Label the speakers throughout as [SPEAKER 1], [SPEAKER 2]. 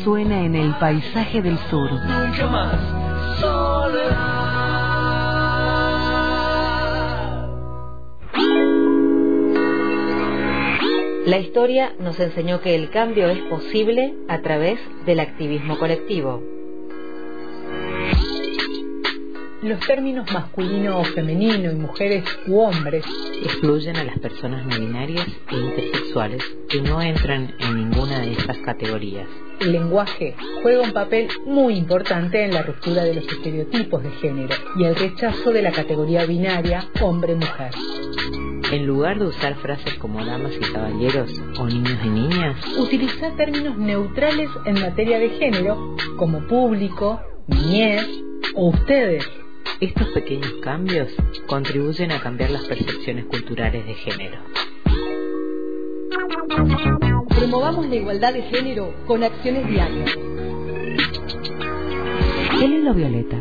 [SPEAKER 1] resuena en el paisaje del sur.
[SPEAKER 2] Nunca más soledad.
[SPEAKER 3] La historia nos enseñó que el cambio es posible a través del activismo colectivo.
[SPEAKER 4] Los términos masculino o femenino y mujeres u hombres
[SPEAKER 3] excluyen a las personas no binarias e intersexuales que no entran en ninguna de estas categorías.
[SPEAKER 4] El lenguaje juega un papel muy importante en la ruptura de los estereotipos de género y el rechazo de la categoría binaria hombre-mujer.
[SPEAKER 3] En lugar de usar frases como damas y caballeros o niños y niñas,
[SPEAKER 4] utiliza términos neutrales en materia de género como público, niñez o ustedes.
[SPEAKER 3] Estos pequeños cambios contribuyen a cambiar las percepciones culturales de género.
[SPEAKER 5] Promovamos la igualdad de género con acciones diarias.
[SPEAKER 1] ¿Qué es lo violeta?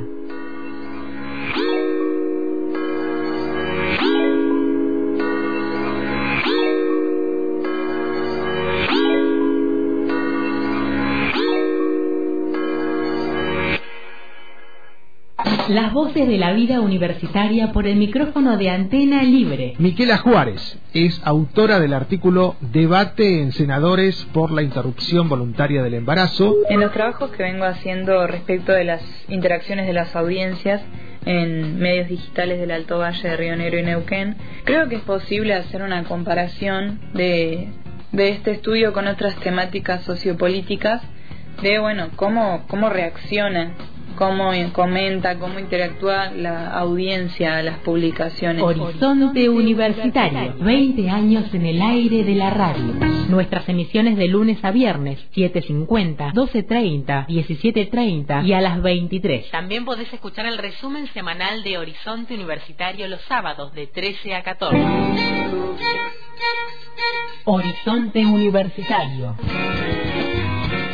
[SPEAKER 6] Las voces de la vida universitaria por el micrófono de Antena Libre.
[SPEAKER 7] Miquela Juárez es autora del artículo Debate en senadores por la interrupción voluntaria del embarazo.
[SPEAKER 8] En los trabajos que vengo haciendo respecto de las interacciones de las audiencias en medios digitales del Alto Valle de Río Negro y Neuquén, creo que es posible hacer una comparación de, de este estudio con otras temáticas sociopolíticas de bueno cómo cómo reacciona cómo comenta, cómo interactúa la audiencia a las publicaciones.
[SPEAKER 6] Horizonte Universitario, 20 años en el aire de la radio. Nuestras emisiones de lunes a viernes, 7.50, 12.30, 17.30 y a las 23.
[SPEAKER 3] También podés escuchar el resumen semanal de Horizonte Universitario los sábados de 13 a 14.
[SPEAKER 6] Horizonte Universitario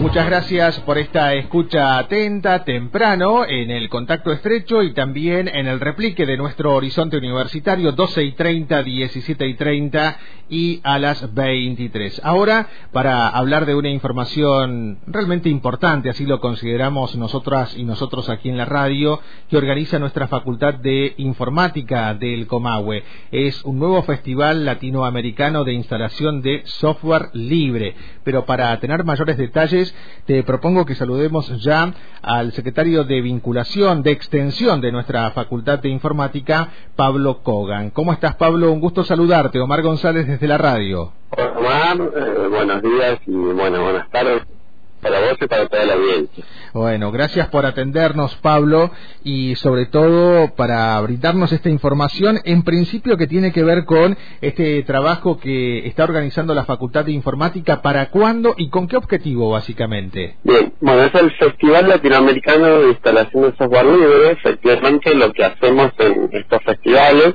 [SPEAKER 7] Muchas gracias por esta escucha atenta, temprano, en el contacto estrecho y también en el replique de nuestro horizonte universitario 12 y 30, 17 y 30 y a las 23. Ahora, para hablar de una información realmente importante, así lo consideramos nosotras y nosotros aquí en la radio, que organiza nuestra Facultad de Informática del Comahue. Es un nuevo festival latinoamericano de instalación de software libre. Pero para tener mayores detalles, te propongo que saludemos ya al secretario de vinculación, de extensión de nuestra Facultad de Informática, Pablo Kogan. ¿Cómo estás, Pablo? Un gusto saludarte. Omar González desde la radio.
[SPEAKER 9] Omar, eh, buenos días y bueno, buenas tardes para vos y para toda la audiencia.
[SPEAKER 7] Bueno, gracias por atendernos, Pablo, y sobre todo para brindarnos esta información, en principio que tiene que ver con este trabajo que está organizando la Facultad de Informática, ¿para cuándo y con qué objetivo, básicamente?
[SPEAKER 9] Bien, bueno, es el Festival Latinoamericano de Instalación de Software Libre. Efectivamente, lo que hacemos en estos festivales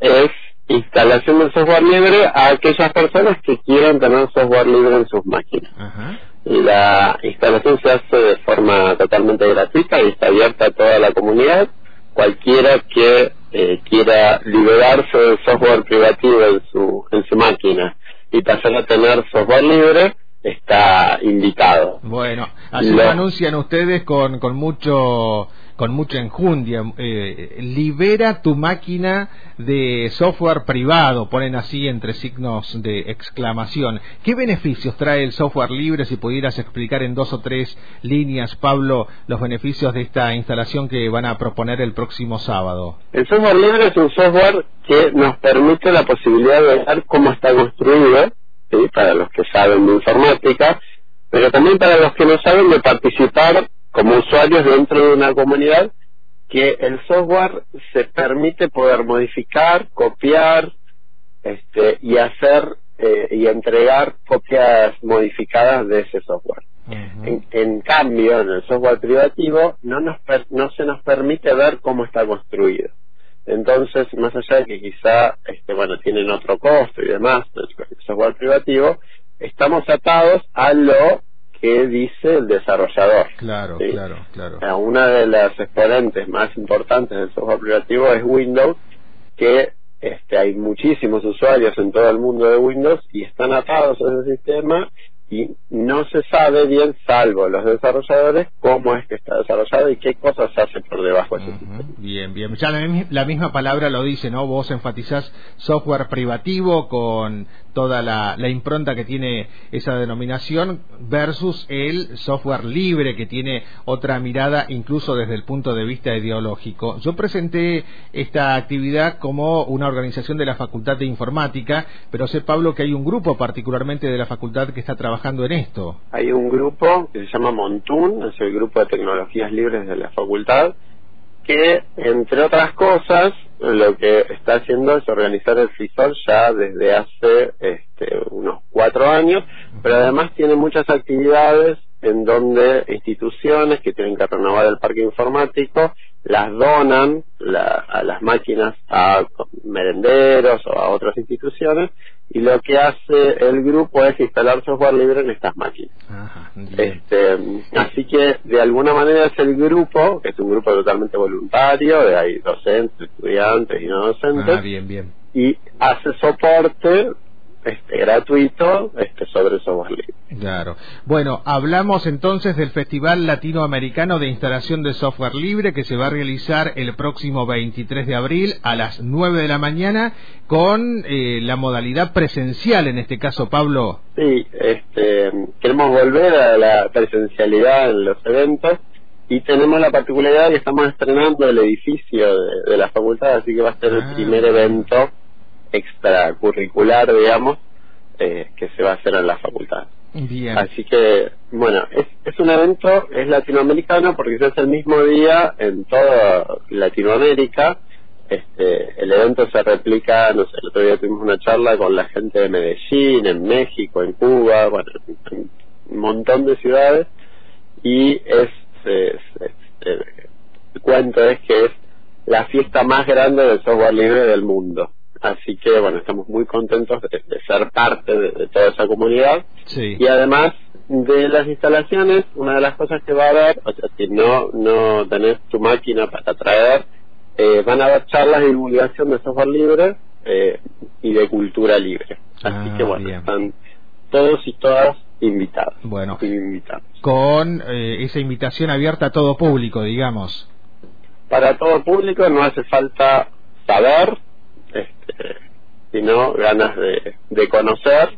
[SPEAKER 9] es instalación de software libre a aquellas personas que quieran tener software libre en sus máquinas.
[SPEAKER 7] Ajá
[SPEAKER 9] la instalación se hace de forma totalmente gratuita y está abierta a toda la comunidad. Cualquiera que eh, quiera liberarse del software privativo en su, en su máquina y pasar a tener software libre, está invitado.
[SPEAKER 7] Bueno, así lo anuncian ustedes con, con mucho con mucha enjundia. Eh, libera tu máquina de software privado, ponen así entre signos de exclamación. ¿Qué beneficios trae el software libre? Si pudieras explicar en dos o tres líneas, Pablo, los beneficios de esta instalación que van a proponer el próximo sábado.
[SPEAKER 9] El software libre es un software que nos permite la posibilidad de ver cómo está construido, para los que saben de informática, pero también para los que no saben de participar como usuarios dentro de una comunidad que el software se permite poder modificar, copiar, este, y hacer eh, y entregar copias modificadas de ese software. en, cambio, en el software privativo no, nos no se nos permite ver cómo está construido. Entonces, más allá de que quizá, este, bueno, tienen otro costo y demás, el software privativo, estamos atados a lo que dice el desarrollador.
[SPEAKER 7] Claro, claro, claro.
[SPEAKER 9] Una de las exponentes más importantes del software privativo es Windows, que este, hay muchísimos usuarios en todo el mundo de Windows y están atados a ese sistema y no se sabe bien, salvo los desarrolladores, cómo es que está desarrollado y qué cosas hace por debajo de ese sistema.
[SPEAKER 7] Bien, bien. Ya la, misma palabra lo dice, ¿no? Vos enfatizás software privativo con toda la, impronta que tiene esa denominación versus el software libre que tiene otra mirada incluso desde el punto de vista ideológico. Yo presenté esta actividad como una organización de la Facultad de Informática, pero sé, Pablo, que hay un grupo particularmente de la facultad que está trabajando en esto?
[SPEAKER 9] Hay un grupo que se llama Montun, es el grupo de tecnologías libres de la facultad, que entre otras cosas lo que está haciendo es organizar el FISOL ya desde hace este, unos cuatro años, pero además tiene muchas actividades en donde instituciones que tienen que renovar el parque informático las donan a las máquinas a merenderos o a otras instituciones y lo que hace el grupo es instalar software libre en estas máquinas. este, así que de alguna manera es el grupo, que es un grupo totalmente voluntario, de hay docentes, estudiantes y no docentes,
[SPEAKER 7] ah, bien, bien.
[SPEAKER 9] y hace soporte este, gratuito este, sobre software libre.
[SPEAKER 7] Claro. Bueno, hablamos entonces del Festival Latinoamericano de Instalación de Software Libre que se va a realizar el próximo 23 de abril a las 9 de la mañana con eh, la modalidad presencial, en este caso, Pablo.
[SPEAKER 9] Sí, este, queremos volver a la presencialidad en los eventos y tenemos la particularidad que estamos estrenando el edificio de, la facultad, así que va a ser el ah. primer evento extracurricular, digamos, eh, que se va a hacer en la facultad. Así que, bueno, es, es un evento, es latinoamericano porque es el mismo día en toda Latinoamérica. Este, el evento se replica, no sé, el otro día tuvimos una charla con la gente de Medellín, en México, en Cuba, bueno, en un montón de ciudades y es, es, el cuento es que es la fiesta más grande del software libre del mundo. Así que, bueno, estamos muy contentos de, ser parte de, toda esa comunidad. Y además de las instalaciones, una de las cosas que va a haber, o sea, si no, no tenés tu máquina para traer, eh, van a haber charlas de divulgación de software libre eh, y de cultura libre. Así que, ah, bueno, están todos y todas invitados.
[SPEAKER 7] Bueno, con eh, esa invitación abierta a todo público, digamos.
[SPEAKER 9] Para todo público no hace falta saber este, sino ganas de, de conocer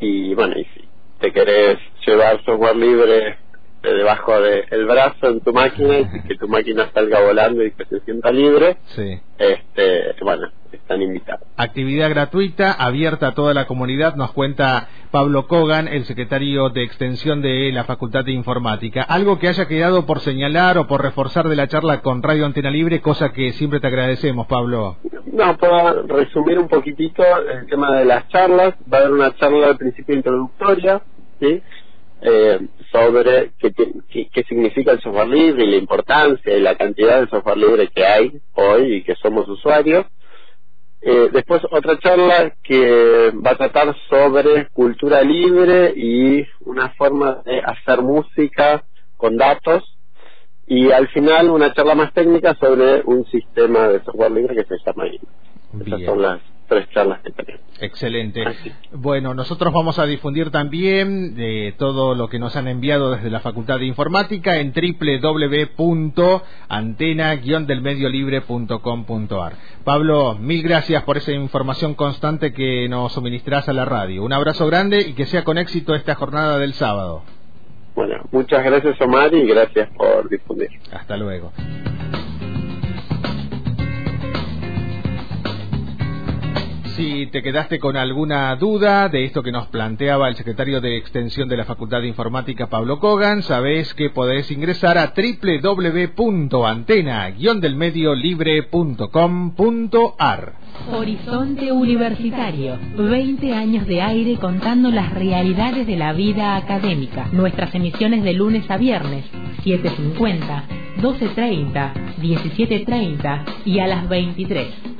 [SPEAKER 9] y bueno, y si te querés llevar software libre de debajo del brazo en tu máquina y que tu máquina salga volando y que se sienta libre,
[SPEAKER 7] sí.
[SPEAKER 9] este, bueno, están invitados.
[SPEAKER 7] Actividad gratuita, abierta a toda la comunidad, nos cuenta Pablo Kogan, el secretario de Extensión de la Facultad de Informática. Algo que haya quedado por señalar o por reforzar de la charla con Radio Antena Libre, cosa que siempre te agradecemos, Pablo.
[SPEAKER 9] No, puedo resumir un poquitito el tema de las charlas. Va a haber una charla al principio introductoria, ¿sí? Eh, sobre qué, significa el software libre y la importancia y la cantidad de software libre que hay hoy y que somos usuarios. Eh, después otra charla que va a tratar sobre cultura libre y una forma de hacer música con datos. Y al final una charla más técnica sobre un sistema de software libre que se llama Esas son las tres charlas que tenemos.
[SPEAKER 7] Excelente. Bueno, nosotros vamos a difundir también de todo lo que nos han enviado desde la Facultad de Informática en www.antena-delmediolibre.com.ar. Pablo, mil gracias por esa información constante que nos suministras a la radio. Un abrazo grande y que sea con éxito esta jornada del sábado.
[SPEAKER 9] Muchas gracias Omar y gracias por difundir.
[SPEAKER 7] Hasta luego. Si te quedaste con alguna duda de esto que nos planteaba el secretario de Extensión de la Facultad de Informática, Pablo Kogan, sabés que podés ingresar a www.antena-delmediolibre.com.ar.
[SPEAKER 6] Horizonte Universitario, 20 años de aire contando las realidades de la vida académica. Nuestras emisiones de lunes a viernes, 7.50, 12.30, 17.30 y a las 23.